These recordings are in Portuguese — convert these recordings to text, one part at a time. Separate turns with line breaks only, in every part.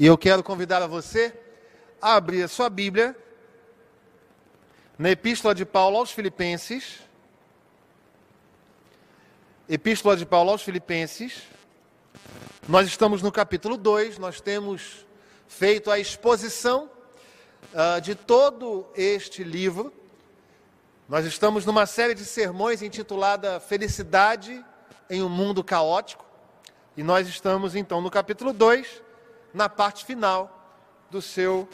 E eu quero convidar a você a abrir a sua Bíblia na Epístola de Paulo aos Filipenses. Epístola de Paulo aos Filipenses. Nós estamos no capítulo 2, nós temos feito a exposição uh, de todo este livro. Nós estamos numa série de sermões intitulada Felicidade em um Mundo Caótico. E nós estamos então no capítulo 2 na parte final do seu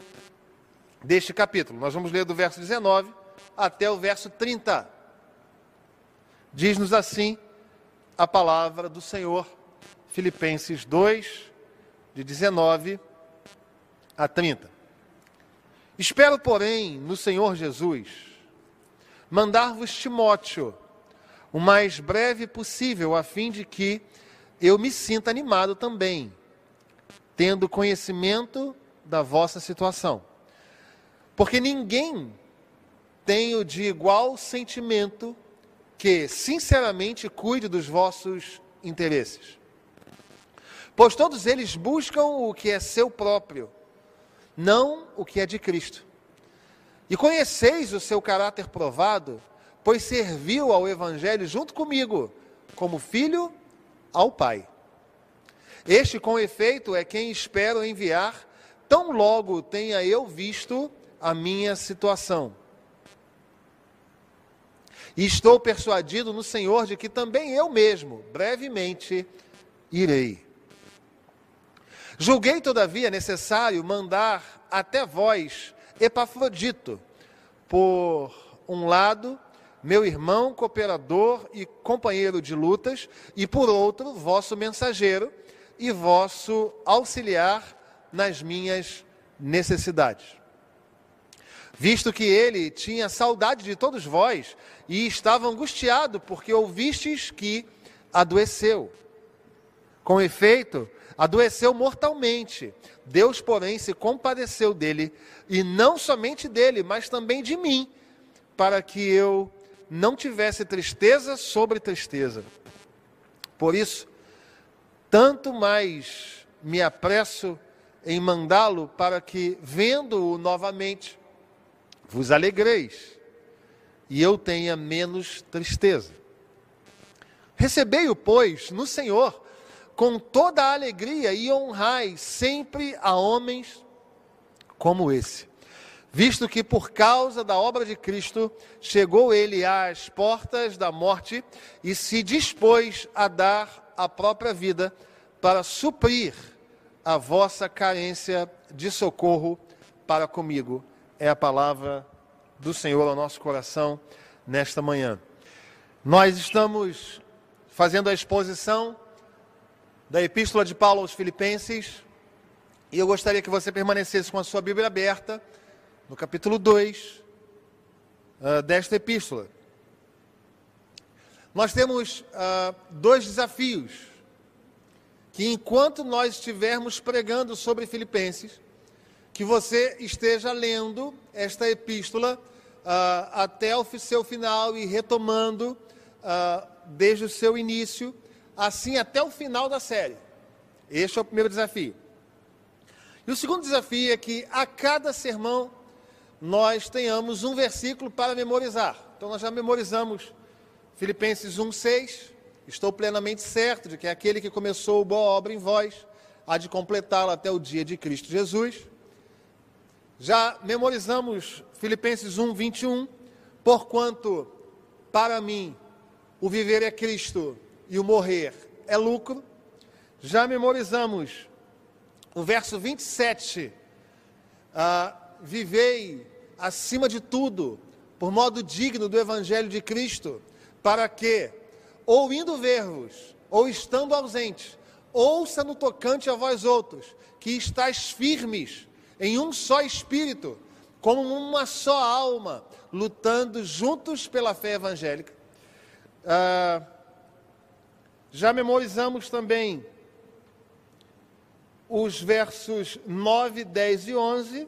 deste capítulo. Nós vamos ler do verso 19 até o verso 30. Diz-nos assim a palavra do Senhor, Filipenses 2, de 19 a 30. Espero, porém, no Senhor Jesus, mandar-vos Timóteo o mais breve possível, a fim de que eu me sinta animado também tendo conhecimento da vossa situação. Porque ninguém tem o de igual sentimento que, sinceramente, cuide dos vossos interesses. Pois todos eles buscam o que é seu próprio, não o que é de Cristo. E conheceis o seu caráter provado, pois serviu ao Evangelho junto comigo, como filho ao Pai. Este, com efeito, é quem espero enviar, tão logo tenha eu visto a minha situação. E estou persuadido no Senhor de que também eu mesmo, brevemente, irei. Julguei, todavia, necessário mandar até vós Epafrodito, por um lado, meu irmão, cooperador e companheiro de lutas, e por outro, vosso mensageiro e vosso auxiliar nas minhas necessidades. Visto que ele tinha saudade de todos vós e estava angustiado porque ouvistes que adoeceu. Com efeito, adoeceu mortalmente. Deus, porém, se compadeceu dele, e não somente dele, mas também de mim, para que eu não tivesse tristeza sobre tristeza. Por isso, tanto mais me apresso em mandá-lo para que, vendo-o novamente, vos alegreis e eu tenha menos tristeza. Recebei-o, pois, no Senhor com toda a alegria e honrai sempre a homens como esse. Visto que por causa da obra de Cristo chegou ele às portas da morte e se dispôs a dar a própria vida para suprir a vossa carência de socorro para comigo. É a palavra do Senhor ao nosso coração nesta manhã. Nós estamos fazendo a exposição da Epístola de Paulo aos Filipenses e eu gostaria que você permanecesse com a sua Bíblia aberta no capítulo 2 uh, ah, desta epístola. Nós temos uh, dois desafios que enquanto nós estivermos pregando sobre Filipenses, que você esteja lendo esta epístola uh, até o seu final e retomando uh, desde o seu início, assim até o final da série. Este é o primeiro desafio. E o segundo desafio é que a cada sermão nós tenhamos um versículo para memorizar. Então nós já memorizamos Filipenses 1:6, Estou plenamente certo de que aquele que começou boa obra em vós há de completá-la até o dia de Cristo Jesus. Já memorizamos Filipenses 1, 21. Porquanto, para mim, o viver é Cristo e o morrer é lucro. Já memorizamos o verso 27. Ah, vivei acima de tudo, por modo digno do Evangelho de Cristo, para que ou indo ver-vos, ou estando ausentes, ouça no tocante a vós outros, que estáis firmes em um só espírito, como uma só alma, lutando juntos pela fé evangélica. Ah, já memorizamos também os versos 9, 10 e 11,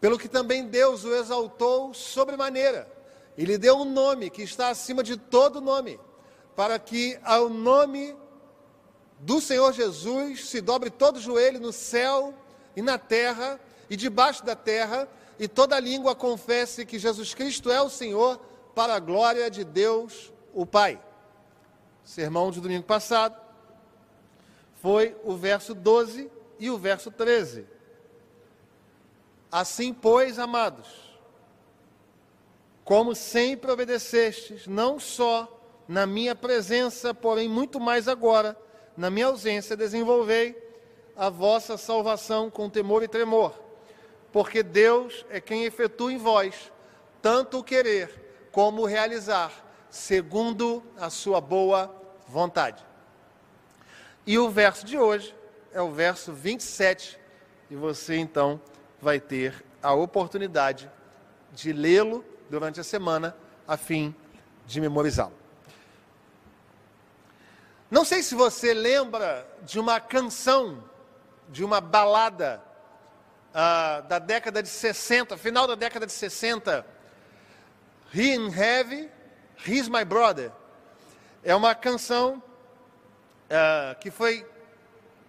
pelo que também Deus o exaltou sobremaneira e lhe deu um nome que está acima de todo nome, para que ao nome do Senhor Jesus se dobre todo joelho no céu e na terra e debaixo da terra, e toda língua confesse que Jesus Cristo é o Senhor, para a glória de Deus, o Pai. Sermão de domingo passado foi o verso 12 e o verso 13. Assim, pois, amados, como sempre obedecestes, não só na minha presença, porém muito mais agora, na minha ausência, desenvolvei a vossa salvação com temor e tremor, porque Deus é quem efetua em vós tanto o querer como o realizar, segundo a sua boa vontade. E o verso de hoje é o verso 27, e você então vai ter a oportunidade de lê-lo durante a semana, a fim de memorizá-lo. Não sei se você lembra de uma canção, de uma balada uh, da década de 60, final da década de 60, He in Heavy, He's My Brother. É uma canção uh, que foi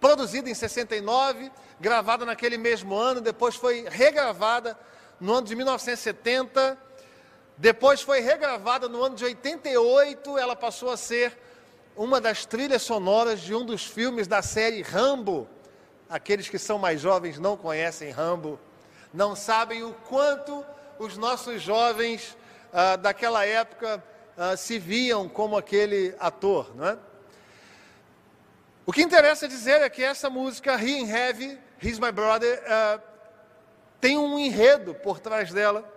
produzida em 69, gravada naquele mesmo ano, depois foi regravada no ano de 1970, depois foi regravada no ano de 88, ela passou a ser uma das trilhas sonoras de um dos filmes da série Rambo. Aqueles que são mais jovens não conhecem Rambo, não sabem o quanto os nossos jovens ah, daquela época ah, se viam como aquele ator, não é? O que interessa dizer é que essa música, He in Heavy, He's My Brother, ah, tem um enredo por trás dela,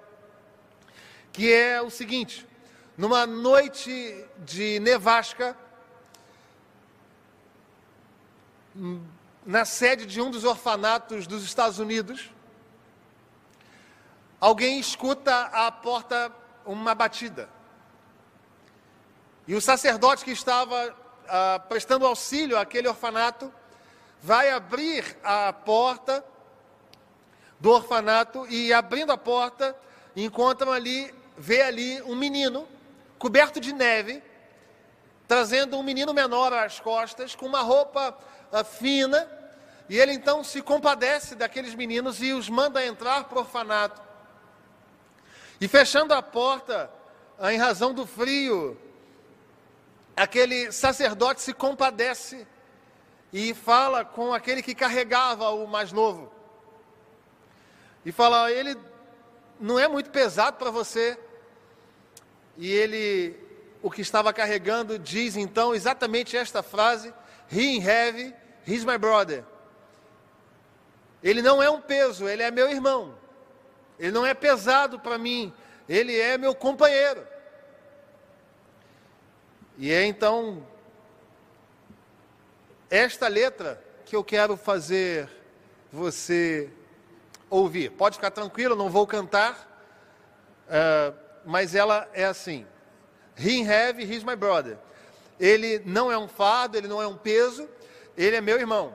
que é o seguinte: numa noite de nevasca, na sede de um dos orfanatos dos Estados Unidos, alguém escuta à porta uma batida. E o sacerdote que estava ah, prestando auxílio àquele orfanato vai abrir a porta do orfanato e, abrindo a porta, encontra ali, vê ali um menino coberto de neve, trazendo um menino menor às costas, com uma roupa fina, e ele então se compadece daqueles meninos e os manda entrar para o orfanato. E fechando a porta, em razão do frio, aquele sacerdote se compadece e fala com aquele que carregava o mais novo. E fala: ele não é muito pesado para você. E ele, o que estava carregando, diz então exatamente esta frase: He in heavy He's my brother. Ele não é um peso, ele é meu irmão. Ele não é pesado para mim, ele é meu companheiro. E é então esta letra que eu quero fazer você ouvir. Pode ficar tranquilo, não vou cantar, uh, mas ela é assim: He heavy, he's my brother. Ele não é um fardo, ele não é um peso, ele é meu irmão.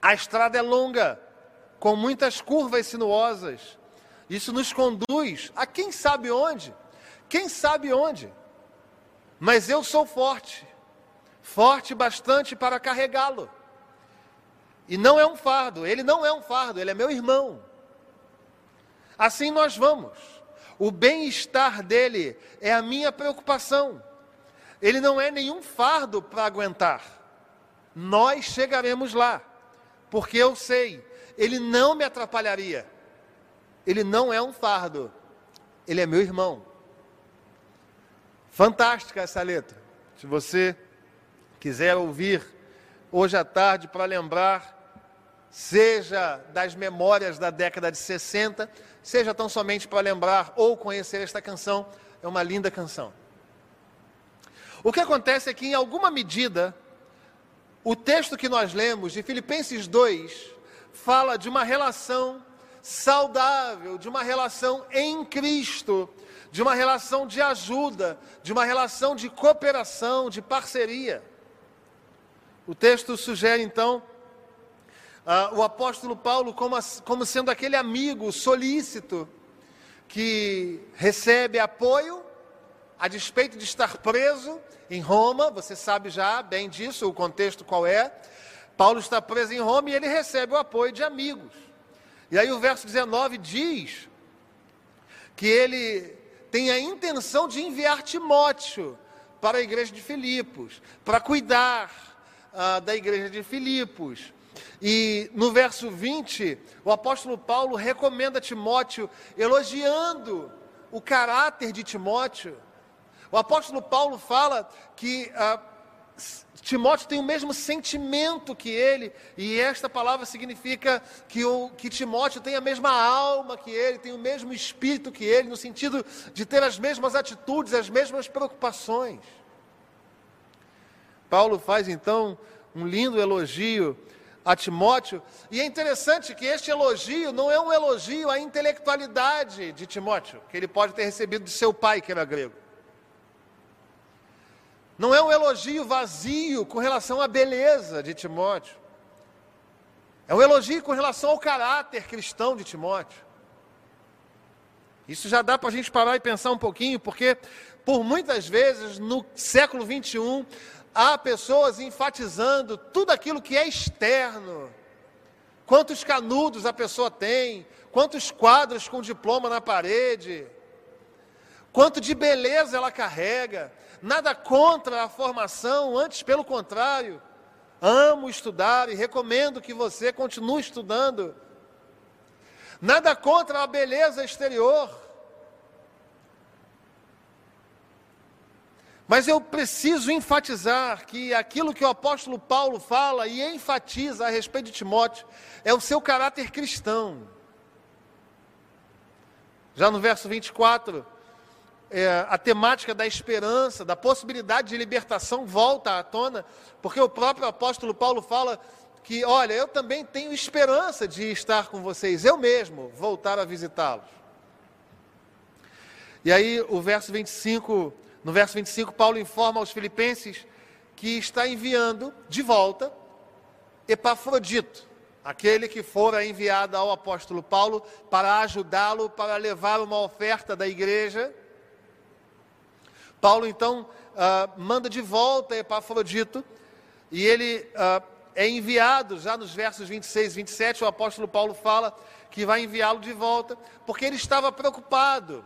A estrada é longa, com muitas curvas sinuosas. Isso nos conduz a quem sabe onde? Quem sabe onde? Mas eu sou forte, forte bastante para carregá-lo. E não é um fardo, ele não é um fardo, ele é meu irmão. Assim nós vamos. O bem-estar dele é a minha preocupação. Ele não é nenhum fardo para aguentar nós chegaremos lá, porque eu sei, ele não me atrapalharia. Ele não é um fardo, ele é meu irmão. Fantástica essa letra. Se você quiser ouvir hoje à tarde para lembrar, seja das memórias da década de 60, seja tão somente para lembrar ou conhecer esta canção, é uma linda canção. O que acontece é que, em alguma medida, o texto que nós lemos, de Filipenses 2, fala de uma relação saudável, de uma relação em Cristo, de uma relação de ajuda, de uma relação de cooperação, de parceria. O texto sugere então uh, o apóstolo Paulo como, como sendo aquele amigo solícito que recebe apoio a despeito de estar preso em Roma, você sabe já bem disso, o contexto qual é. Paulo está preso em Roma e ele recebe o apoio de amigos. E aí o verso 19 diz que ele tem a intenção de enviar Timóteo para a igreja de Filipos, para cuidar uh, da igreja de Filipos. E no verso 20, o apóstolo Paulo recomenda Timóteo, elogiando o caráter de Timóteo. O apóstolo Paulo fala que ah, Timóteo tem o mesmo sentimento que ele, e esta palavra significa que, o, que Timóteo tem a mesma alma que ele, tem o mesmo espírito que ele, no sentido de ter as mesmas atitudes, as mesmas preocupações. Paulo faz então um lindo elogio a Timóteo, e é interessante que este elogio não é um elogio à intelectualidade de Timóteo, que ele pode ter recebido de seu pai, que era grego. Não é um elogio vazio com relação à beleza de Timóteo. É um elogio com relação ao caráter cristão de Timóteo. Isso já dá para a gente parar e pensar um pouquinho, porque por muitas vezes no século 21 há pessoas enfatizando tudo aquilo que é externo. Quantos canudos a pessoa tem, quantos quadros com diploma na parede, quanto de beleza ela carrega. Nada contra a formação, antes pelo contrário. Amo estudar e recomendo que você continue estudando. Nada contra a beleza exterior. Mas eu preciso enfatizar que aquilo que o apóstolo Paulo fala e enfatiza a respeito de Timóteo é o seu caráter cristão. Já no verso 24, é, a temática da esperança, da possibilidade de libertação volta à tona, porque o próprio apóstolo Paulo fala que, olha, eu também tenho esperança de estar com vocês, eu mesmo voltar a visitá-los. E aí o verso 25 no verso 25, Paulo informa aos filipenses que está enviando de volta Epafrodito, aquele que fora enviado ao apóstolo Paulo para ajudá-lo, para levar uma oferta da igreja. Paulo então uh, manda de volta Epafrodito e ele uh, é enviado, já nos versos 26 e 27, o apóstolo Paulo fala que vai enviá-lo de volta, porque ele estava preocupado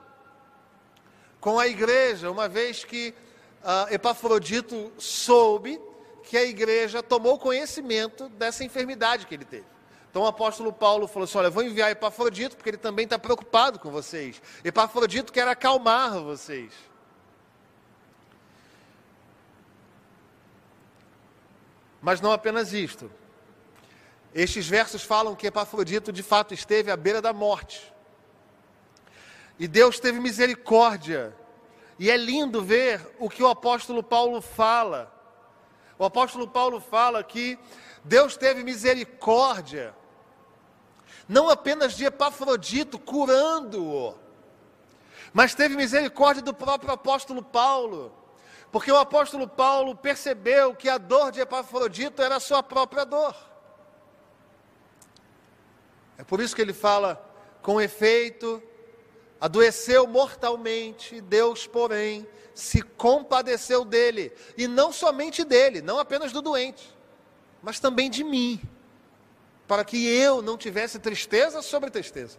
com a igreja, uma vez que uh, Epafrodito soube que a igreja tomou conhecimento dessa enfermidade que ele teve. Então o apóstolo Paulo falou assim: Olha, vou enviar Epafrodito, porque ele também está preocupado com vocês. Epafrodito quer acalmar vocês. Mas não apenas isto. Estes versos falam que Epafrodito de fato esteve à beira da morte. E Deus teve misericórdia. E é lindo ver o que o apóstolo Paulo fala. O apóstolo Paulo fala que Deus teve misericórdia, não apenas de Epafrodito curando-o, mas teve misericórdia do próprio apóstolo Paulo, porque o apóstolo Paulo percebeu que a dor de Epafrodito era a sua própria dor. É por isso que ele fala: com efeito, adoeceu mortalmente, Deus, porém, se compadeceu dele, e não somente dele, não apenas do doente, mas também de mim, para que eu não tivesse tristeza sobre tristeza.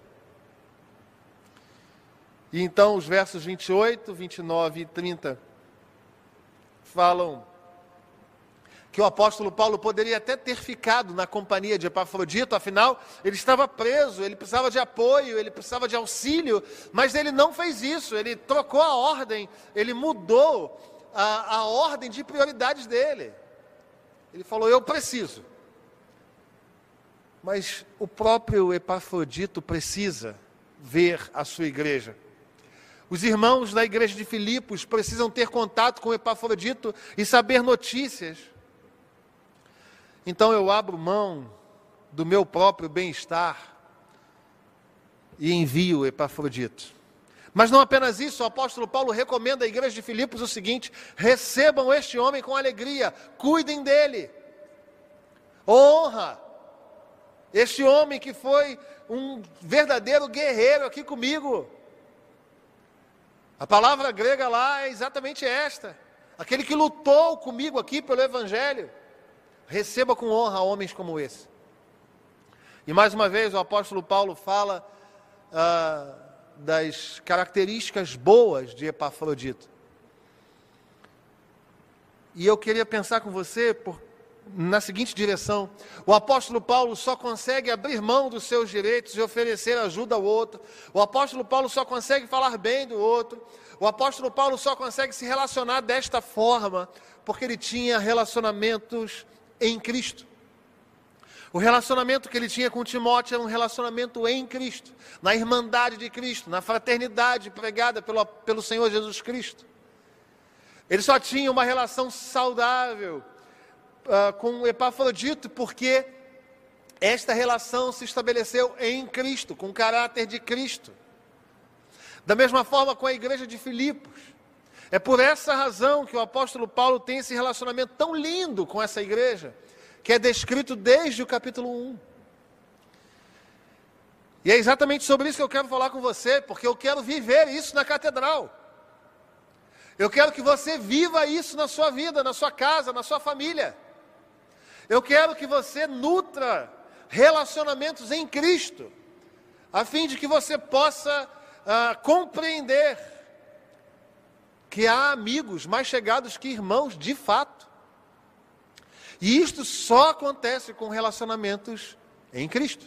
E então os versos 28, 29 e 30 falam que o apóstolo Paulo poderia até ter ficado na companhia de Epafrodito, afinal, ele estava preso, ele precisava de apoio, ele precisava de auxílio, mas ele não fez isso, ele trocou a ordem, ele mudou a, a ordem de prioridades dele. Ele falou: Eu preciso. Mas o próprio Epafrodito precisa ver a sua igreja. Os irmãos da igreja de Filipos precisam ter contato com Epafrodito e saber notícias. Então eu abro mão do meu próprio bem-estar e envio Epafrodito. Mas não apenas isso, o apóstolo Paulo recomenda à igreja de Filipos o seguinte: recebam este homem com alegria, cuidem dele, honra. Este homem que foi um verdadeiro guerreiro aqui comigo. A palavra grega lá é exatamente esta: aquele que lutou comigo aqui pelo Evangelho, receba com honra homens como esse. E mais uma vez o apóstolo Paulo fala ah, das características boas de Epafrodito. E eu queria pensar com você por, na seguinte direção: o apóstolo Paulo só consegue abrir mão dos seus direitos e oferecer ajuda ao outro. O apóstolo Paulo só consegue falar bem do outro. O apóstolo Paulo só consegue se relacionar desta forma porque ele tinha relacionamentos em Cristo. O relacionamento que ele tinha com Timóteo era um relacionamento em Cristo, na irmandade de Cristo, na fraternidade pregada pelo, pelo Senhor Jesus Cristo. Ele só tinha uma relação saudável uh, com Epafrodito, porque esta relação se estabeleceu em Cristo, com o caráter de Cristo. Da mesma forma com a igreja de Filipos. É por essa razão que o apóstolo Paulo tem esse relacionamento tão lindo com essa igreja que é descrito desde o capítulo 1. E é exatamente sobre isso que eu quero falar com você, porque eu quero viver isso na catedral. Eu quero que você viva isso na sua vida, na sua casa, na sua família. Eu quero que você nutra relacionamentos em Cristo, a fim de que você possa ah, compreender que há amigos mais chegados que irmãos de fato. E isto só acontece com relacionamentos em Cristo.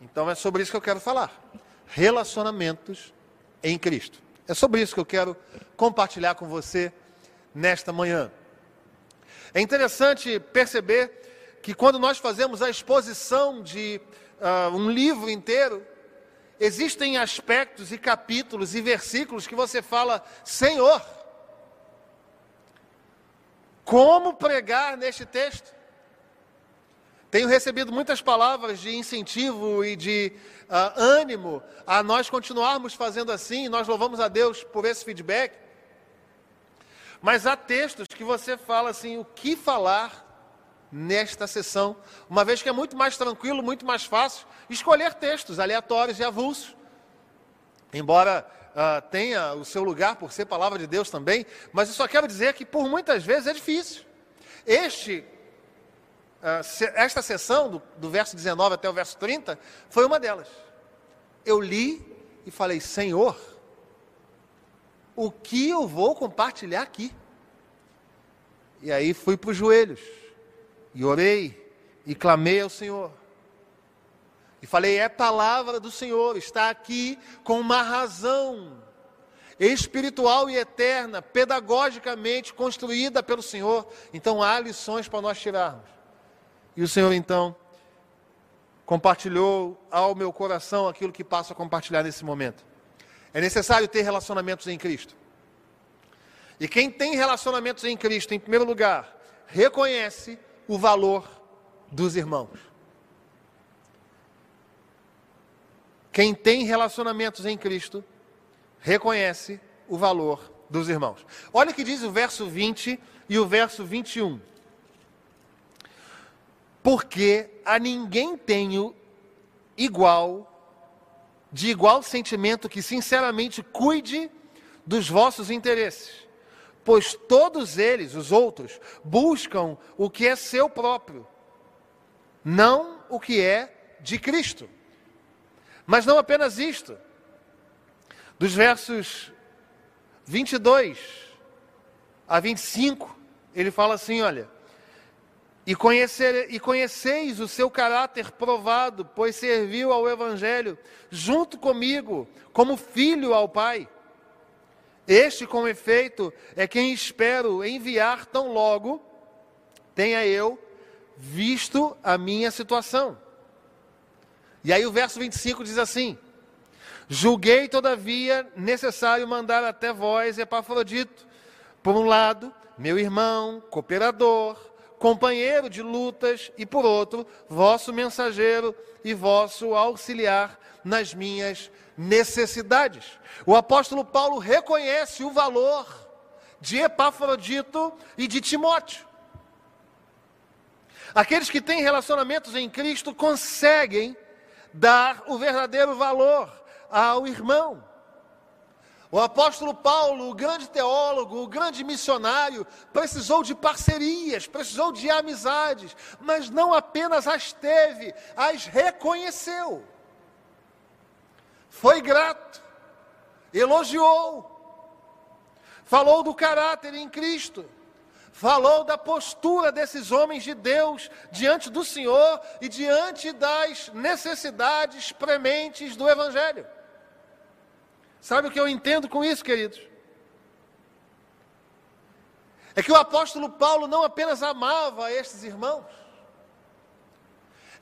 Então é sobre isso que eu quero falar. Relacionamentos em Cristo. É sobre isso que eu quero compartilhar com você nesta manhã. É interessante perceber que quando nós fazemos a exposição de uh, um livro inteiro, existem aspectos e capítulos e versículos que você fala, Senhor, como pregar neste texto? Tenho recebido muitas palavras de incentivo e de uh, ânimo a nós continuarmos fazendo assim, nós louvamos a Deus por esse feedback. Mas há textos que você fala assim, o que falar nesta sessão, uma vez que é muito mais tranquilo, muito mais fácil escolher textos aleatórios e avulsos. Embora uh, tenha o seu lugar por ser palavra de Deus também, mas eu só quero dizer que por muitas vezes é difícil. Este, uh, se, esta sessão, do, do verso 19 até o verso 30, foi uma delas. Eu li e falei, Senhor, o que eu vou compartilhar aqui? E aí fui para os joelhos, e orei, e clamei ao Senhor. E falei: é palavra do Senhor, está aqui com uma razão espiritual e eterna, pedagogicamente construída pelo Senhor. Então há lições para nós tirarmos. E o Senhor então compartilhou ao meu coração aquilo que passo a compartilhar nesse momento. É necessário ter relacionamentos em Cristo. E quem tem relacionamentos em Cristo, em primeiro lugar, reconhece o valor dos irmãos. Quem tem relacionamentos em Cristo reconhece o valor dos irmãos. Olha o que diz o verso 20 e o verso 21. Porque a ninguém tenho igual, de igual sentimento que sinceramente cuide dos vossos interesses, pois todos eles, os outros, buscam o que é seu próprio, não o que é de Cristo. Mas não apenas isto. Dos versos 22 a 25, ele fala assim: olha. E, conhecer, e conheceis o seu caráter provado, pois serviu ao Evangelho junto comigo, como filho ao Pai. Este, com efeito, é quem espero enviar tão logo tenha eu visto a minha situação. E aí o verso 25 diz assim: Julguei, todavia, necessário mandar até vós Epafrodito, por um lado, meu irmão, cooperador, companheiro de lutas, e por outro, vosso mensageiro e vosso auxiliar nas minhas necessidades. O apóstolo Paulo reconhece o valor de Epafrodito e de Timóteo. Aqueles que têm relacionamentos em Cristo conseguem dar o verdadeiro valor ao irmão. O apóstolo Paulo, o grande teólogo, o grande missionário, precisou de parcerias, precisou de amizades, mas não apenas as teve, as reconheceu. Foi grato, elogiou, falou do caráter em Cristo, falou da postura desses homens de Deus diante do Senhor e diante das necessidades prementes do Evangelho. Sabe o que eu entendo com isso, queridos? É que o apóstolo Paulo não apenas amava estes irmãos,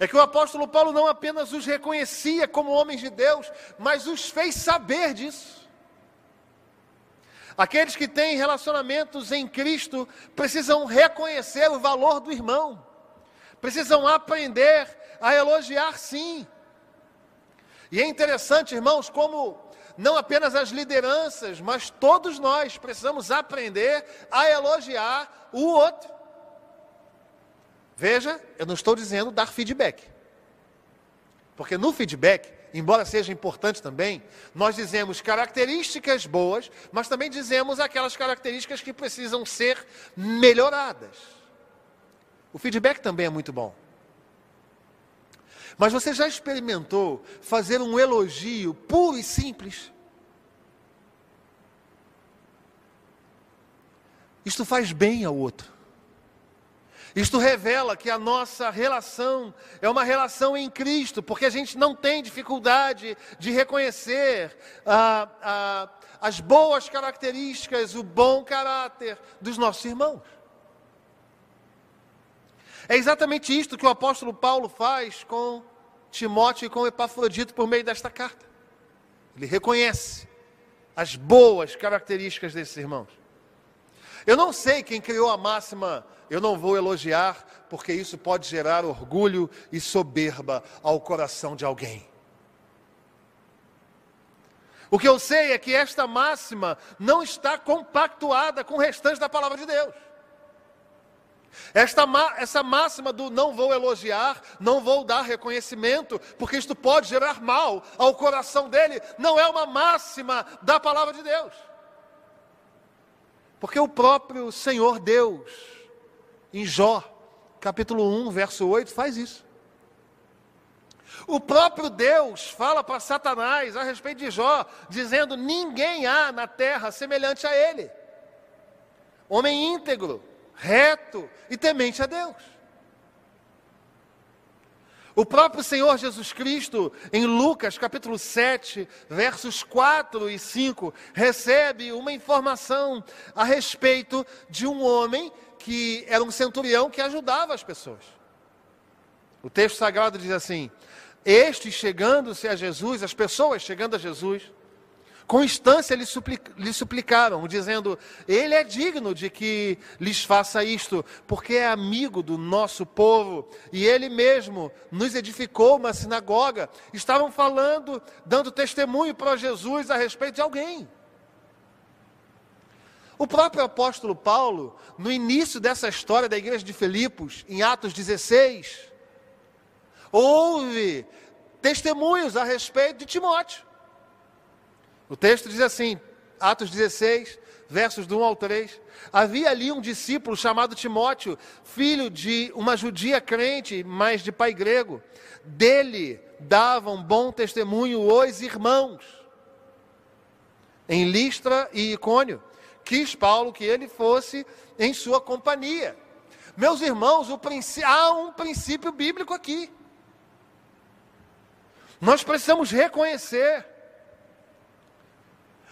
é que o apóstolo Paulo não apenas os reconhecia como homens de Deus, mas os fez saber disso. Aqueles que têm relacionamentos em Cristo precisam reconhecer o valor do irmão, precisam aprender a elogiar sim. E é interessante, irmãos, como não apenas as lideranças, mas todos nós precisamos aprender a elogiar o outro. Veja, eu não estou dizendo dar feedback. Porque no feedback, embora seja importante também, nós dizemos características boas, mas também dizemos aquelas características que precisam ser melhoradas. O feedback também é muito bom. Mas você já experimentou fazer um elogio puro e simples? Isto faz bem ao outro. Isto revela que a nossa relação é uma relação em Cristo, porque a gente não tem dificuldade de reconhecer ah, ah, as boas características, o bom caráter dos nossos irmãos. É exatamente isto que o apóstolo Paulo faz com Timóteo e com Epafrodito por meio desta carta. Ele reconhece as boas características desses irmãos. Eu não sei quem criou a máxima, eu não vou elogiar, porque isso pode gerar orgulho e soberba ao coração de alguém. O que eu sei é que esta máxima não está compactuada com o restante da palavra de Deus. Esta, essa máxima do não vou elogiar, não vou dar reconhecimento, porque isto pode gerar mal ao coração dele, não é uma máxima da palavra de Deus. Porque o próprio Senhor Deus, em Jó, capítulo 1, verso 8, faz isso. O próprio Deus fala para Satanás a respeito de Jó, dizendo: ninguém há na terra semelhante a ele. Homem íntegro, reto e temente a Deus. O próprio Senhor Jesus Cristo, em Lucas capítulo 7, versos 4 e 5, recebe uma informação a respeito de um homem que era um centurião que ajudava as pessoas. O texto sagrado diz assim: Estes chegando-se a Jesus, as pessoas chegando a Jesus, com instância lhe, lhe suplicaram, dizendo: Ele é digno de que lhes faça isto, porque é amigo do nosso povo, e ele mesmo nos edificou uma sinagoga. Estavam falando, dando testemunho para Jesus a respeito de alguém. O próprio apóstolo Paulo, no início dessa história da igreja de Filipos, em Atos 16, houve testemunhos a respeito de Timóteo. O texto diz assim, Atos 16, versos do 1 ao 3. Havia ali um discípulo chamado Timóteo, filho de uma judia crente, mas de pai grego. Dele davam bom testemunho os irmãos. Em Listra e Icônio, quis Paulo que ele fosse em sua companhia. Meus irmãos, há um princípio bíblico aqui. Nós precisamos reconhecer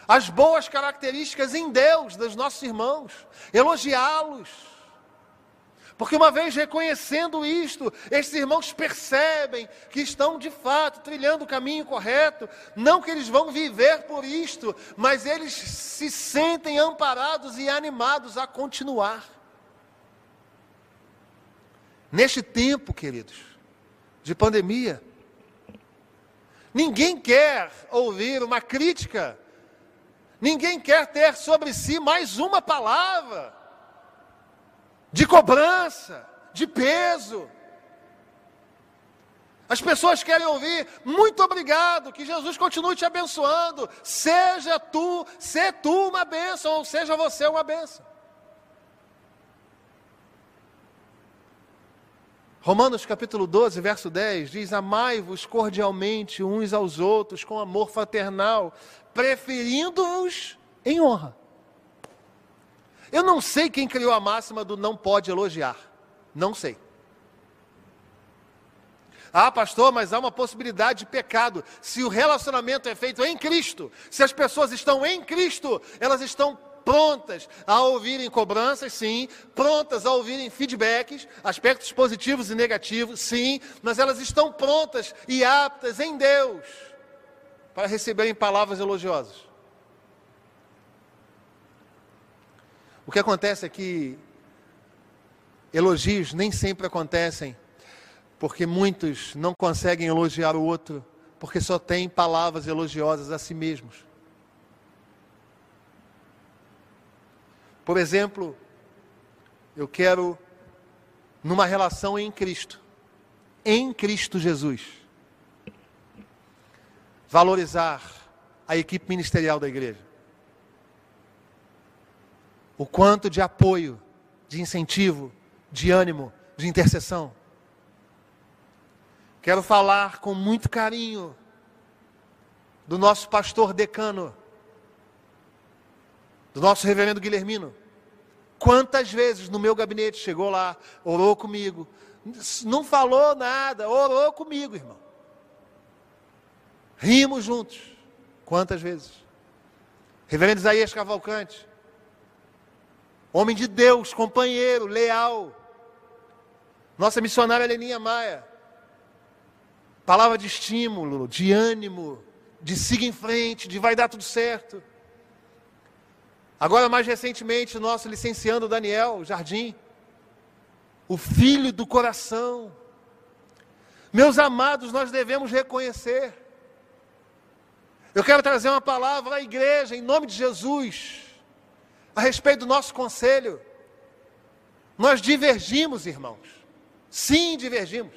as boas características em Deus dos nossos irmãos, elogiá-los. Porque uma vez reconhecendo isto, esses irmãos percebem que estão de fato trilhando o caminho correto, não que eles vão viver por isto, mas eles se sentem amparados e animados a continuar. Neste tempo, queridos, de pandemia, ninguém quer ouvir uma crítica. Ninguém quer ter sobre si mais uma palavra de cobrança, de peso. As pessoas querem ouvir, muito obrigado, que Jesus continue te abençoando. Seja tu, se tu uma bênção, ou seja você uma bênção. Romanos capítulo 12, verso 10 diz: Amai-vos cordialmente uns aos outros com amor fraternal, preferindo-vos em honra. Eu não sei quem criou a máxima do não pode elogiar. Não sei. Ah, pastor, mas há uma possibilidade de pecado. Se o relacionamento é feito em Cristo, se as pessoas estão em Cristo, elas estão prontas a ouvirem cobranças, sim, prontas a ouvirem feedbacks, aspectos positivos e negativos, sim, mas elas estão prontas e aptas em Deus para receberem palavras elogiosas. O que acontece é que elogios nem sempre acontecem porque muitos não conseguem elogiar o outro porque só têm palavras elogiosas a si mesmos. Por exemplo, eu quero, numa relação em Cristo, em Cristo Jesus, valorizar a equipe ministerial da igreja. O quanto de apoio, de incentivo, de ânimo, de intercessão. Quero falar com muito carinho do nosso pastor decano, do nosso reverendo Guilhermino. Quantas vezes no meu gabinete chegou lá, orou comigo, não falou nada, orou comigo, irmão. Rimos juntos. Quantas vezes? Reverendo Isaías Cavalcante, homem de Deus, companheiro, leal. Nossa missionária Leninha Maia, palavra de estímulo, de ânimo, de siga em frente, de vai dar tudo certo. Agora, mais recentemente, nosso licenciando Daniel Jardim, o filho do coração. Meus amados, nós devemos reconhecer. Eu quero trazer uma palavra à igreja, em nome de Jesus, a respeito do nosso conselho. Nós divergimos, irmãos. Sim, divergimos.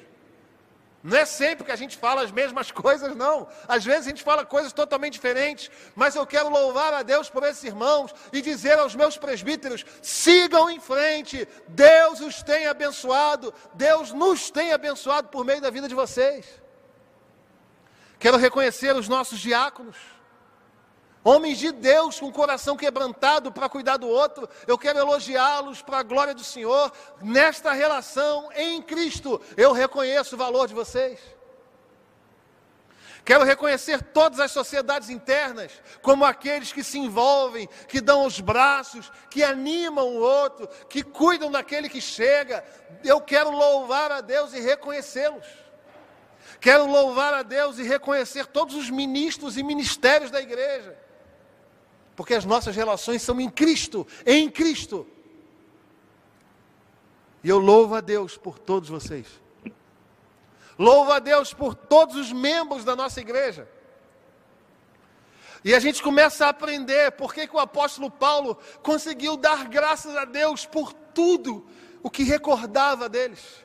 Não é sempre que a gente fala as mesmas coisas, não. Às vezes a gente fala coisas totalmente diferentes. Mas eu quero louvar a Deus por esses irmãos e dizer aos meus presbíteros: sigam em frente. Deus os tem abençoado. Deus nos tem abençoado por meio da vida de vocês. Quero reconhecer os nossos diáconos. Homens de Deus com o coração quebrantado para cuidar do outro, eu quero elogiá-los para a glória do Senhor. Nesta relação em Cristo, eu reconheço o valor de vocês. Quero reconhecer todas as sociedades internas, como aqueles que se envolvem, que dão os braços, que animam o outro, que cuidam daquele que chega. Eu quero louvar a Deus e reconhecê-los. Quero louvar a Deus e reconhecer todos os ministros e ministérios da igreja porque as nossas relações são em Cristo, em Cristo. E eu louvo a Deus por todos vocês. Louvo a Deus por todos os membros da nossa igreja. E a gente começa a aprender por que, o apóstolo Paulo conseguiu dar graças a Deus por tudo o que recordava deles.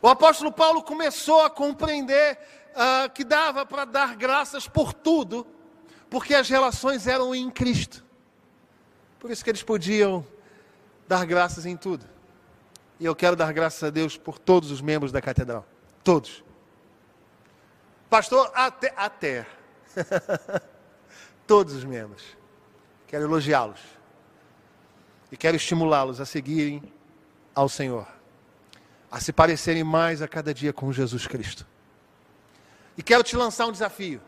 O apóstolo Paulo começou a compreender uh, que dava para dar graças por tudo, porque as relações eram em Cristo. Por isso que eles podiam dar graças em tudo. E eu quero dar graças a Deus por todos os membros da catedral. Todos. Pastor, até. até. todos os membros. Quero elogiá-los. E quero estimulá-los a seguirem ao Senhor. A se parecerem mais a cada dia com Jesus Cristo. E quero te lançar um desafio.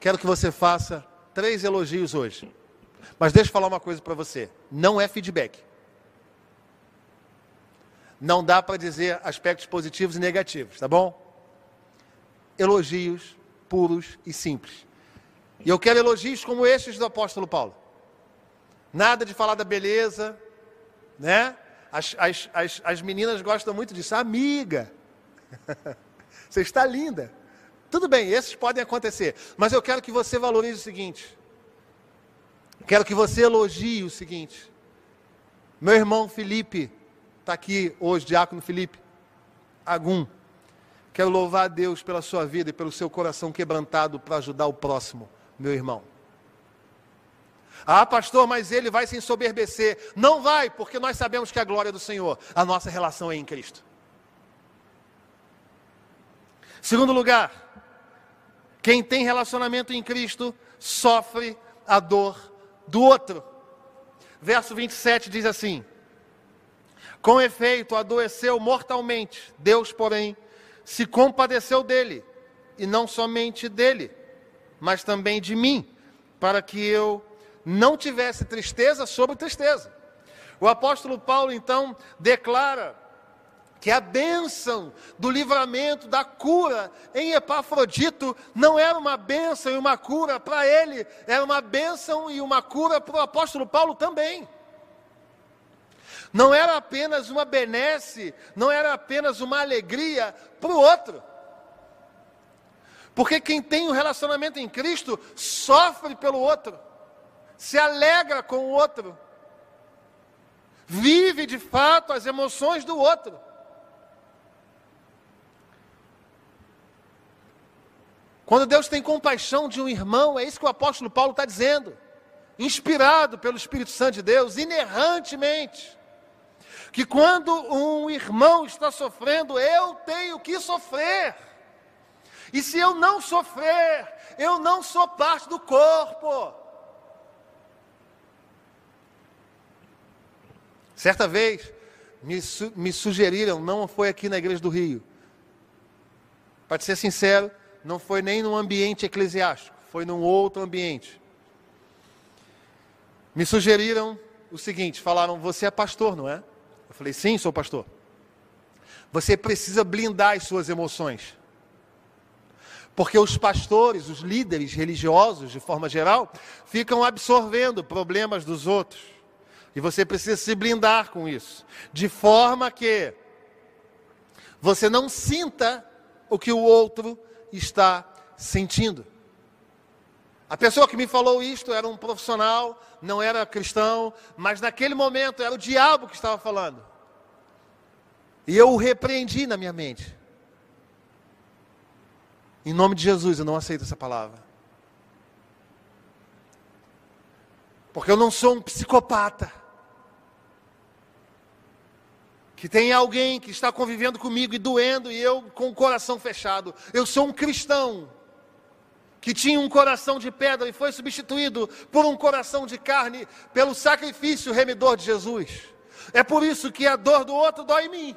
Quero que você faça três elogios hoje. Mas deixa eu falar uma coisa para você: não é feedback. Não dá para dizer aspectos positivos e negativos, tá bom? Elogios puros e simples. E eu quero elogios como estes do apóstolo Paulo. Nada de falar da beleza, né? As, as, as, as meninas gostam muito disso. Amiga, você está linda. Tudo bem, esses podem acontecer, mas eu quero que você valorize o seguinte. Quero que você elogie o seguinte. Meu irmão Felipe, está aqui hoje, diácono Felipe. Agum. Quero louvar a Deus pela sua vida e pelo seu coração quebrantado para ajudar o próximo, meu irmão. Ah, pastor, mas ele vai se ensoberbecer. Não vai, porque nós sabemos que a glória é do Senhor, a nossa relação é em Cristo. Segundo lugar, quem tem relacionamento em Cristo sofre a dor do outro. Verso 27 diz assim: Com efeito, adoeceu mortalmente, Deus, porém, se compadeceu dele, e não somente dele, mas também de mim, para que eu não tivesse tristeza sobre tristeza. O apóstolo Paulo, então, declara que a bênção do livramento, da cura em Epafrodito não era uma bênção e uma cura para ele, era uma bênção e uma cura para o apóstolo Paulo também. Não era apenas uma benesse, não era apenas uma alegria para o outro. Porque quem tem um relacionamento em Cristo sofre pelo outro, se alegra com o outro, vive de fato as emoções do outro. Quando Deus tem compaixão de um irmão, é isso que o apóstolo Paulo está dizendo, inspirado pelo Espírito Santo de Deus, inerrantemente, que quando um irmão está sofrendo, eu tenho que sofrer, e se eu não sofrer, eu não sou parte do corpo. Certa vez, me, su me sugeriram, não foi aqui na igreja do Rio, para ser sincero, não foi nem num ambiente eclesiástico, foi num outro ambiente. Me sugeriram o seguinte: falaram, você é pastor, não é? Eu falei, sim, sou pastor. Você precisa blindar as suas emoções. Porque os pastores, os líderes religiosos, de forma geral, ficam absorvendo problemas dos outros. E você precisa se blindar com isso. De forma que você não sinta o que o outro está sentindo. A pessoa que me falou isto era um profissional, não era cristão, mas naquele momento era o diabo que estava falando. E eu o repreendi na minha mente. Em nome de Jesus, eu não aceito essa palavra. Porque eu não sou um psicopata que tem alguém que está convivendo comigo e doendo e eu com o coração fechado. Eu sou um cristão que tinha um coração de pedra e foi substituído por um coração de carne pelo sacrifício remidor de Jesus. É por isso que a dor do outro dói em mim.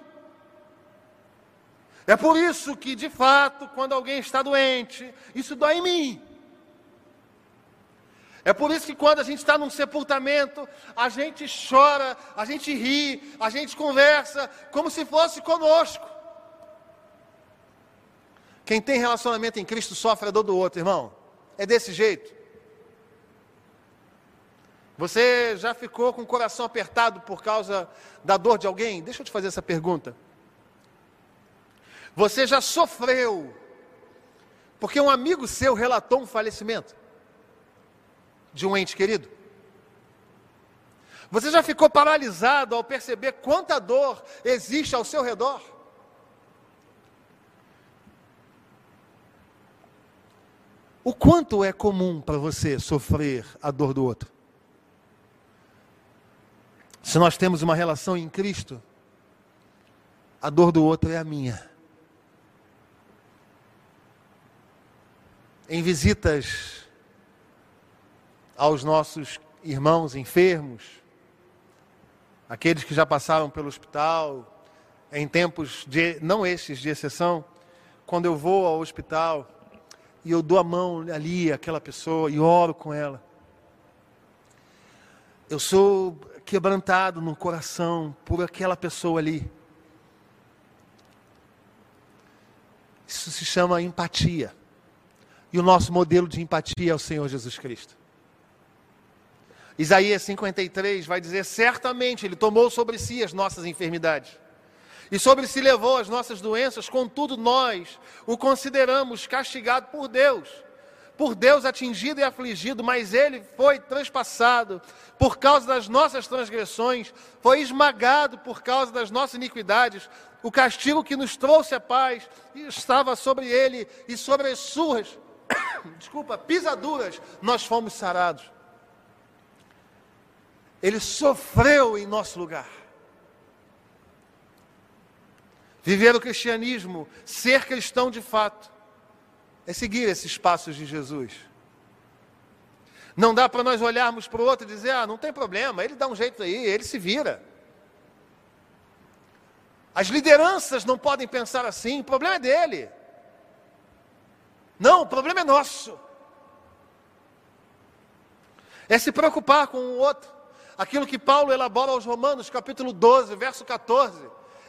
É por isso que, de fato, quando alguém está doente, isso dói em mim. É por isso que quando a gente está num sepultamento, a gente chora, a gente ri, a gente conversa, como se fosse conosco. Quem tem relacionamento em Cristo sofre a dor do outro, irmão. É desse jeito. Você já ficou com o coração apertado por causa da dor de alguém? Deixa eu te fazer essa pergunta. Você já sofreu porque um amigo seu relatou um falecimento? De um ente querido? Você já ficou paralisado ao perceber quanta dor existe ao seu redor? O quanto é comum para você sofrer a dor do outro? Se nós temos uma relação em Cristo, a dor do outro é a minha. Em visitas aos nossos irmãos enfermos, aqueles que já passaram pelo hospital, em tempos de, não estes de exceção, quando eu vou ao hospital e eu dou a mão ali àquela pessoa e oro com ela. Eu sou quebrantado no coração por aquela pessoa ali. Isso se chama empatia. E o nosso modelo de empatia é o Senhor Jesus Cristo. Isaías 53 vai dizer: certamente Ele tomou sobre si as nossas enfermidades, e sobre si levou as nossas doenças, contudo nós o consideramos castigado por Deus, por Deus atingido e afligido, mas Ele foi transpassado por causa das nossas transgressões, foi esmagado por causa das nossas iniquidades. o castigo que nos trouxe a paz estava sobre ele e sobre as suas, desculpa, pisaduras, nós fomos sarados. Ele sofreu em nosso lugar. Viver o cristianismo, ser cristão de fato, é seguir esses passos de Jesus. Não dá para nós olharmos para o outro e dizer, ah, não tem problema, ele dá um jeito aí, ele se vira. As lideranças não podem pensar assim, o problema é dele. Não, o problema é nosso. É se preocupar com o outro. Aquilo que Paulo elabora aos Romanos, capítulo 12, verso 14,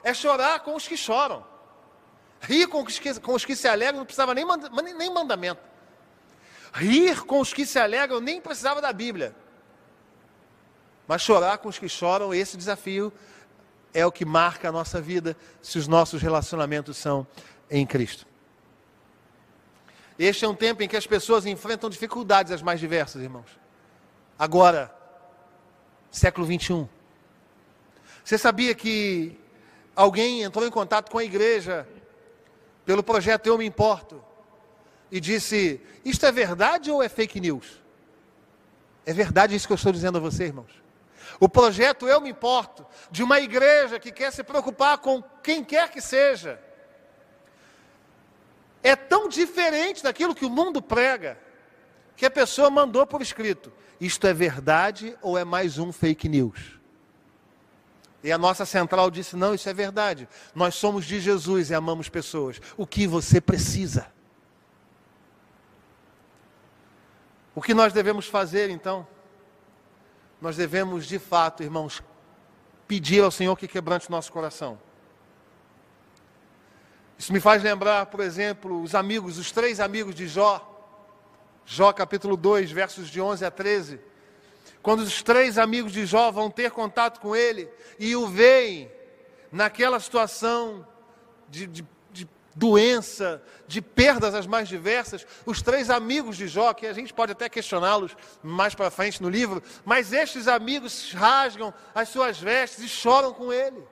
é chorar com os que choram. Rir com os que, com os que se alegram não precisava nem, nem mandamento. Rir com os que se alegram nem precisava da Bíblia. Mas chorar com os que choram, esse desafio é o que marca a nossa vida se os nossos relacionamentos são em Cristo. Este é um tempo em que as pessoas enfrentam dificuldades as mais diversas, irmãos. Agora, século 21. Você sabia que alguém entrou em contato com a igreja pelo projeto Eu Me Importo e disse: Isto é verdade ou é fake news? É verdade isso que eu estou dizendo a você, irmãos. O projeto Eu Me Importo, de uma igreja que quer se preocupar com quem quer que seja, é tão diferente daquilo que o mundo prega, que a pessoa mandou por escrito: isto é verdade ou é mais um fake news? E a nossa central disse: não, isso é verdade. Nós somos de Jesus e amamos pessoas. O que você precisa? O que nós devemos fazer então? nós devemos, de fato, irmãos, pedir ao Senhor que quebrante o nosso coração. Isso me faz lembrar, por exemplo, os amigos, os três amigos de Jó. Jó capítulo 2, versos de 11 a 13. Quando os três amigos de Jó vão ter contato com ele e o veem naquela situação de, de doença, de perdas as mais diversas. Os três amigos de Jó, que a gente pode até questioná-los mais para frente no livro, mas estes amigos rasgam as suas vestes e choram com ele.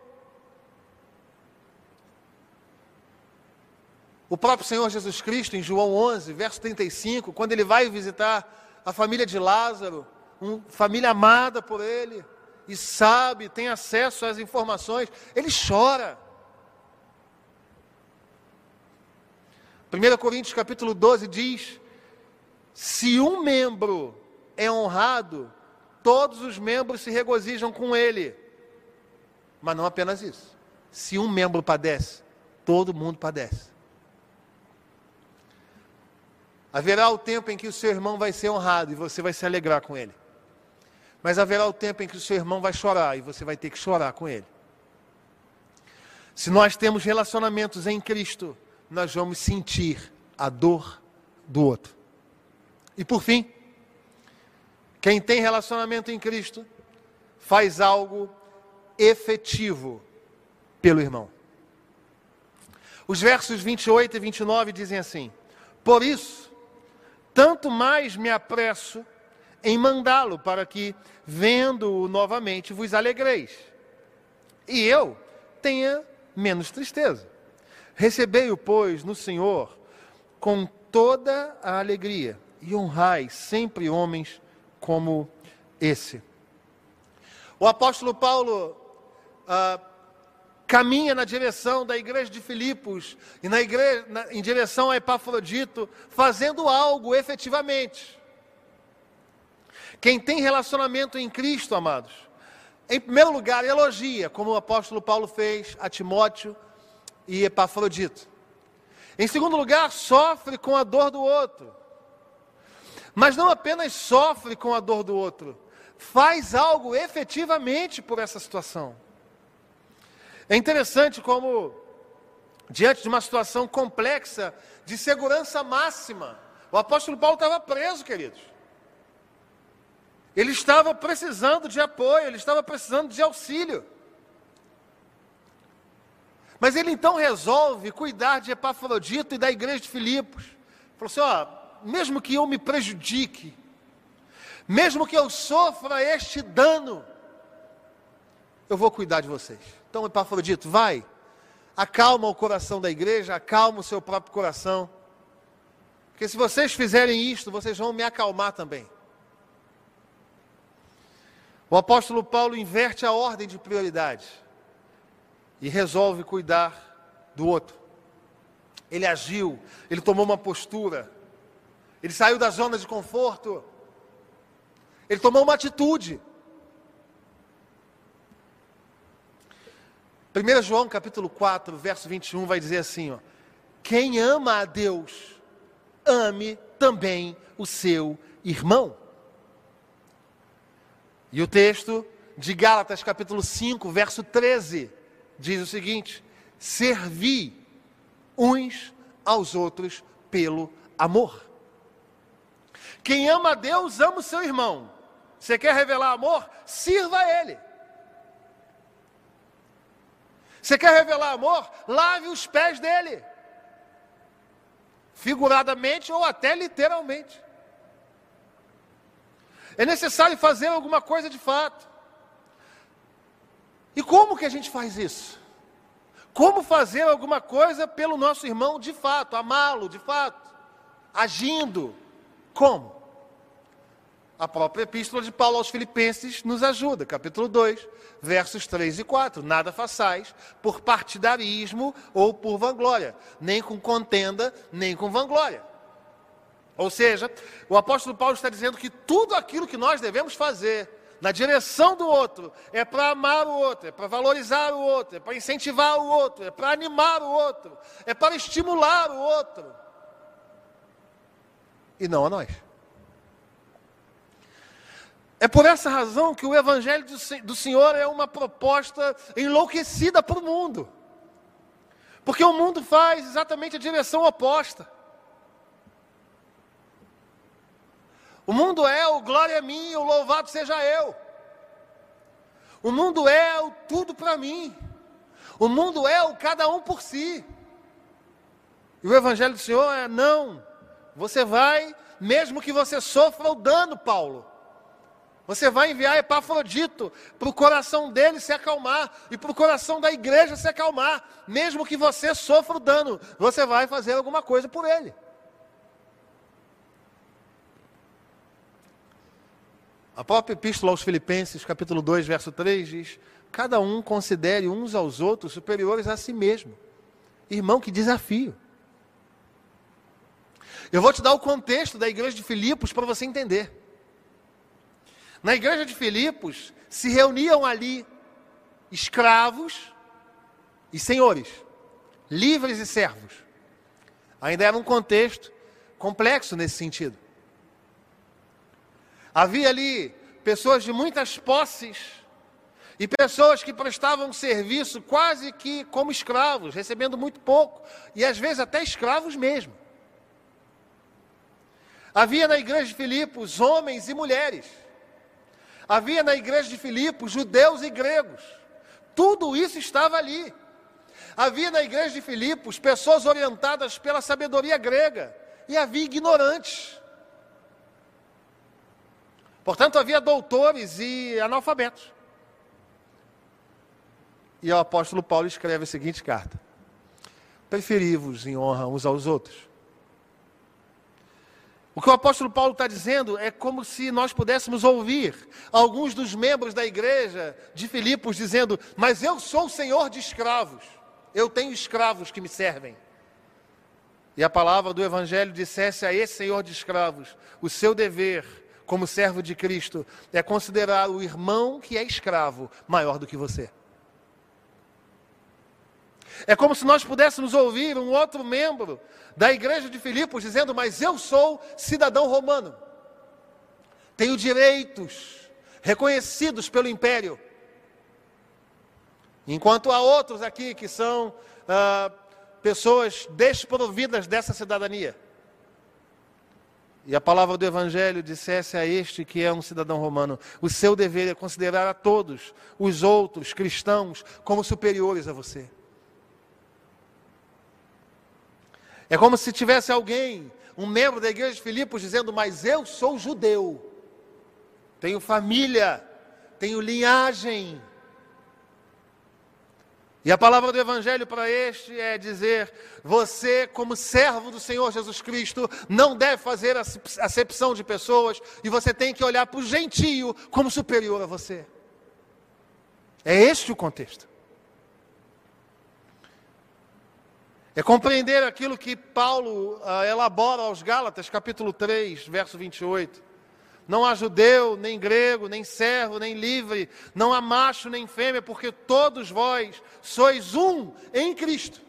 O próprio Senhor Jesus Cristo, em João 11, verso 35, quando ele vai visitar a família de Lázaro, uma família amada por ele, e sabe, tem acesso às informações, ele chora. 1 Coríntios capítulo 12 diz: se um membro é honrado, todos os membros se regozijam com ele. Mas não apenas isso. Se um membro padece, todo mundo padece. Haverá o tempo em que o seu irmão vai ser honrado e você vai se alegrar com ele. Mas haverá o tempo em que o seu irmão vai chorar e você vai ter que chorar com ele. Se nós temos relacionamentos em Cristo, nós vamos sentir a dor do outro. E por fim, quem tem relacionamento em Cristo faz algo efetivo pelo irmão. Os versos 28 e 29 dizem assim: Por isso, tanto mais me apresso em mandá-lo, para que, vendo-o novamente, vos alegreis, e eu tenha menos tristeza. Recebei-o, pois, no Senhor com toda a alegria e honrai sempre homens como esse. O apóstolo Paulo ah, caminha na direção da igreja de Filipos e na igreja, na, em direção a Epafrodito, fazendo algo efetivamente. Quem tem relacionamento em Cristo, amados, em primeiro lugar, elogia, como o apóstolo Paulo fez a Timóteo, e Epafrodito. Em segundo lugar, sofre com a dor do outro. Mas não apenas sofre com a dor do outro, faz algo efetivamente por essa situação. É interessante como, diante de uma situação complexa, de segurança máxima, o apóstolo Paulo estava preso, queridos. Ele estava precisando de apoio, ele estava precisando de auxílio. Mas ele então resolve cuidar de Epafrodito e da igreja de Filipos. Falou assim: ó, mesmo que eu me prejudique, mesmo que eu sofra este dano, eu vou cuidar de vocês. Então, Epafrodito, vai, acalma o coração da igreja, acalma o seu próprio coração. Porque se vocês fizerem isto, vocês vão me acalmar também. O apóstolo Paulo inverte a ordem de prioridade e resolve cuidar do outro. Ele agiu, ele tomou uma postura, ele saiu da zona de conforto, ele tomou uma atitude. 1 João capítulo 4, verso 21 vai dizer assim: ó, Quem ama a Deus, ame também o seu irmão. E o texto de Gálatas capítulo 5, verso 13, diz o seguinte: Servi uns aos outros pelo amor. Quem ama a Deus, ama o seu irmão. Você quer revelar amor? Sirva a Ele. Você quer revelar amor? Lave os pés dele. Figuradamente ou até literalmente. É necessário fazer alguma coisa de fato. E como que a gente faz isso? Como fazer alguma coisa pelo nosso irmão de fato, amá-lo de fato, agindo? Como? A própria epístola de Paulo aos Filipenses nos ajuda, capítulo 2, versos 3 e 4. Nada façais por partidarismo ou por vanglória, nem com contenda, nem com vanglória. Ou seja, o apóstolo Paulo está dizendo que tudo aquilo que nós devemos fazer na direção do outro é para amar o outro, é para valorizar o outro, é para incentivar o outro, é para animar o outro, é para estimular o outro. E não a nós. É por essa razão que o Evangelho do Senhor é uma proposta enlouquecida para o mundo. Porque o mundo faz exatamente a direção oposta. O mundo é o glória a mim, o louvado seja eu. O mundo é o tudo para mim. O mundo é o cada um por si. E o Evangelho do Senhor é não. Você vai, mesmo que você sofra o dano, Paulo. Você vai enviar Epafrodito para o coração dele se acalmar e para o coração da igreja se acalmar, mesmo que você sofra o dano, você vai fazer alguma coisa por ele. A própria epístola aos Filipenses, capítulo 2, verso 3 diz: Cada um considere uns aos outros superiores a si mesmo. Irmão, que desafio. Eu vou te dar o contexto da igreja de Filipos para você entender. Na igreja de Filipos se reuniam ali escravos e senhores, livres e servos. Ainda era um contexto complexo nesse sentido. Havia ali pessoas de muitas posses e pessoas que prestavam serviço quase que como escravos, recebendo muito pouco e às vezes até escravos mesmo. Havia na igreja de Filipos homens e mulheres Havia na igreja de Filipos judeus e gregos. Tudo isso estava ali. Havia na igreja de Filipos pessoas orientadas pela sabedoria grega e havia ignorantes. Portanto, havia doutores e analfabetos. E o apóstolo Paulo escreve a seguinte carta: Preferi-vos em honra uns aos outros o que o apóstolo Paulo está dizendo é como se nós pudéssemos ouvir alguns dos membros da igreja de Filipos dizendo: Mas eu sou senhor de escravos, eu tenho escravos que me servem. E a palavra do Evangelho dissesse a esse senhor de escravos: o seu dever, como servo de Cristo, é considerar o irmão que é escravo maior do que você. É como se nós pudéssemos ouvir um outro membro da igreja de Filipos dizendo: Mas eu sou cidadão romano, tenho direitos reconhecidos pelo império. Enquanto há outros aqui que são ah, pessoas desprovidas dessa cidadania. E a palavra do Evangelho dissesse a este que é um cidadão romano: o seu dever é considerar a todos os outros cristãos como superiores a você. É como se tivesse alguém, um membro da igreja de Filipos, dizendo: Mas eu sou judeu, tenho família, tenho linhagem. E a palavra do Evangelho para este é dizer: você, como servo do Senhor Jesus Cristo, não deve fazer acepção de pessoas e você tem que olhar para o gentio como superior a você. É este o contexto. É compreender aquilo que Paulo uh, elabora aos Gálatas, capítulo 3, verso 28. Não há judeu, nem grego, nem servo, nem livre, não há macho, nem fêmea, porque todos vós sois um em Cristo.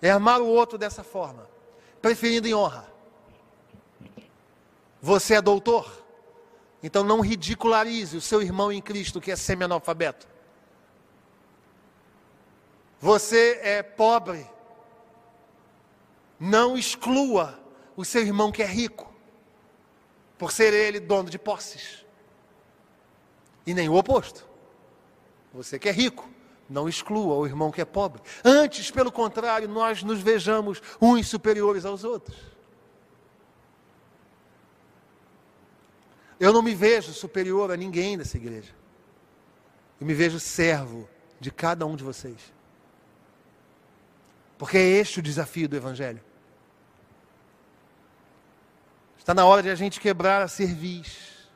É amar o outro dessa forma, preferindo em honra. Você é doutor, então não ridicularize o seu irmão em Cristo que é semi-analfabeto. Você é pobre, não exclua o seu irmão que é rico, por ser ele dono de posses. E nem o oposto. Você que é rico, não exclua o irmão que é pobre. Antes, pelo contrário, nós nos vejamos uns superiores aos outros. Eu não me vejo superior a ninguém dessa igreja. Eu me vejo servo de cada um de vocês. Porque é este o desafio do Evangelho. Está na hora de a gente quebrar a cerviz.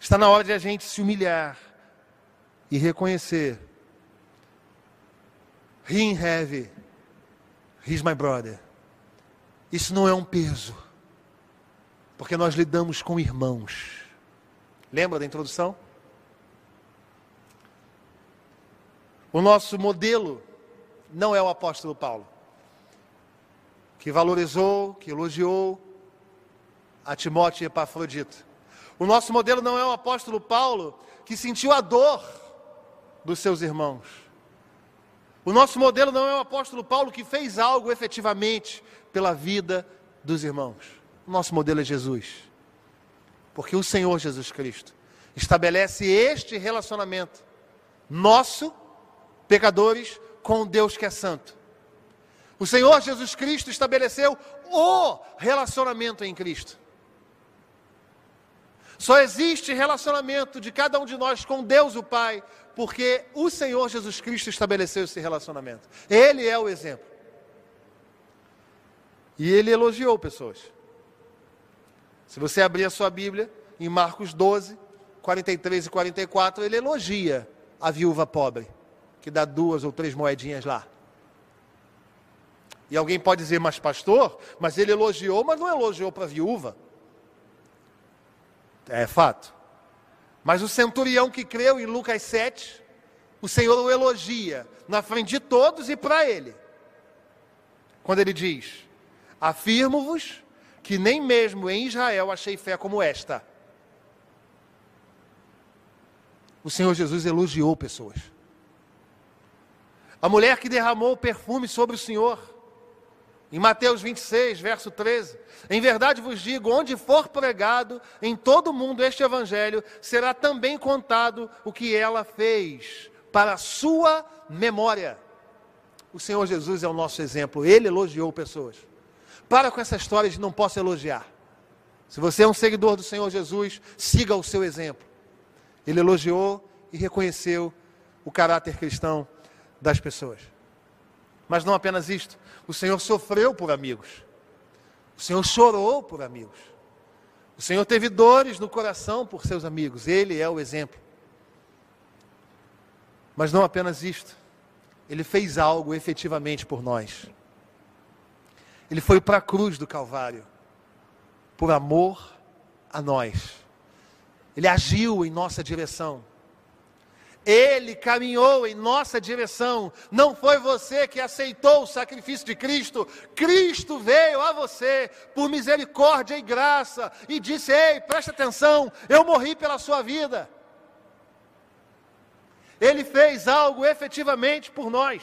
Está na hora de a gente se humilhar e reconhecer. Him heavy. He's my brother. Isso não é um peso. Porque nós lidamos com irmãos. Lembra da introdução? O nosso modelo não é o apóstolo Paulo, que valorizou, que elogiou, a Timóteo e Epafrodito. O nosso modelo não é o apóstolo Paulo, que sentiu a dor dos seus irmãos. O nosso modelo não é o apóstolo Paulo, que fez algo efetivamente pela vida dos irmãos. O nosso modelo é Jesus. Porque o Senhor Jesus Cristo estabelece este relacionamento nosso, pecadores, com Deus que é santo. O Senhor Jesus Cristo estabeleceu o relacionamento em Cristo. Só existe relacionamento de cada um de nós com Deus o Pai, porque o Senhor Jesus Cristo estabeleceu esse relacionamento. Ele é o exemplo. E ele elogiou pessoas. Se você abrir a sua Bíblia, em Marcos 12, 43 e 44, ele elogia a viúva pobre, que dá duas ou três moedinhas lá. E alguém pode dizer, mas pastor, mas ele elogiou, mas não elogiou para a viúva. É fato. Mas o centurião que creu em Lucas 7, o Senhor o elogia na frente de todos e para ele. Quando ele diz: Afirmo-vos que nem mesmo em Israel achei fé como esta. O Senhor Jesus elogiou pessoas. A mulher que derramou perfume sobre o Senhor em Mateus 26, verso 13: Em verdade vos digo: onde for pregado em todo o mundo este evangelho, será também contado o que ela fez, para a sua memória. O Senhor Jesus é o nosso exemplo, ele elogiou pessoas. Para com essa história de não posso elogiar. Se você é um seguidor do Senhor Jesus, siga o seu exemplo. Ele elogiou e reconheceu o caráter cristão das pessoas. Mas não apenas isto, o Senhor sofreu por amigos. O Senhor chorou por amigos. O Senhor teve dores no coração por seus amigos. Ele é o exemplo. Mas não apenas isto. Ele fez algo efetivamente por nós. Ele foi para a cruz do Calvário, por amor a nós. Ele agiu em nossa direção. Ele caminhou em nossa direção. Não foi você que aceitou o sacrifício de Cristo. Cristo veio a você por misericórdia e graça e disse: Ei, preste atenção, eu morri pela sua vida. Ele fez algo efetivamente por nós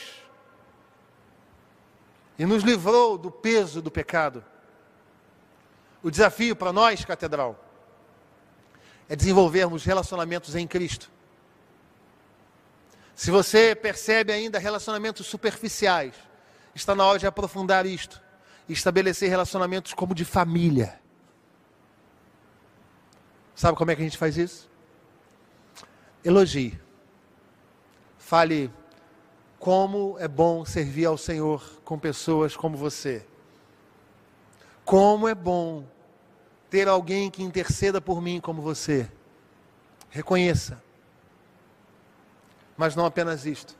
e nos livrou do peso do pecado. O desafio para nós, catedral, é desenvolvermos relacionamentos em Cristo se você percebe ainda relacionamentos superficiais, está na hora de aprofundar isto e estabelecer relacionamentos como de família. Sabe como é que a gente faz isso? Elogie. Fale como é bom servir ao Senhor com pessoas como você. Como é bom ter alguém que interceda por mim como você. Reconheça. Mas não apenas isto.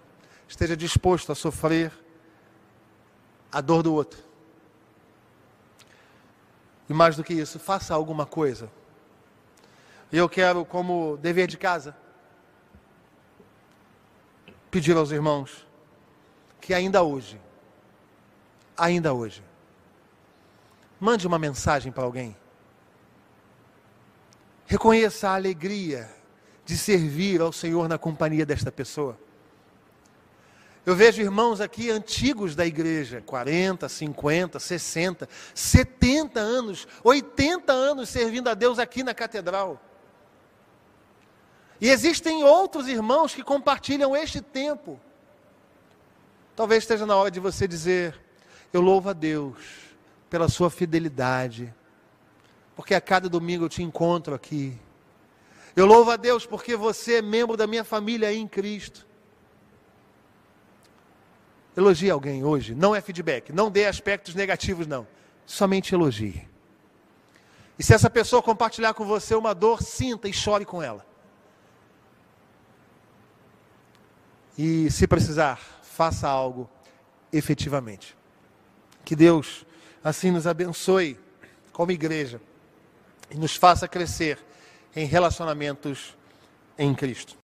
Esteja disposto a sofrer a dor do outro. E mais do que isso, faça alguma coisa. Eu quero, como dever de casa, pedir aos irmãos que ainda hoje, ainda hoje, mande uma mensagem para alguém. Reconheça a alegria de servir ao Senhor na companhia desta pessoa. Eu vejo irmãos aqui antigos da igreja, 40, 50, 60, 70 anos, 80 anos servindo a Deus aqui na catedral. E existem outros irmãos que compartilham este tempo. Talvez esteja na hora de você dizer: Eu louvo a Deus pela sua fidelidade, porque a cada domingo eu te encontro aqui. Eu louvo a Deus porque você é membro da minha família em Cristo. Elogie alguém hoje, não é feedback, não dê aspectos negativos, não. Somente elogie. E se essa pessoa compartilhar com você uma dor, sinta e chore com ela. E se precisar, faça algo efetivamente. Que Deus assim nos abençoe como igreja e nos faça crescer em relacionamentos em Cristo.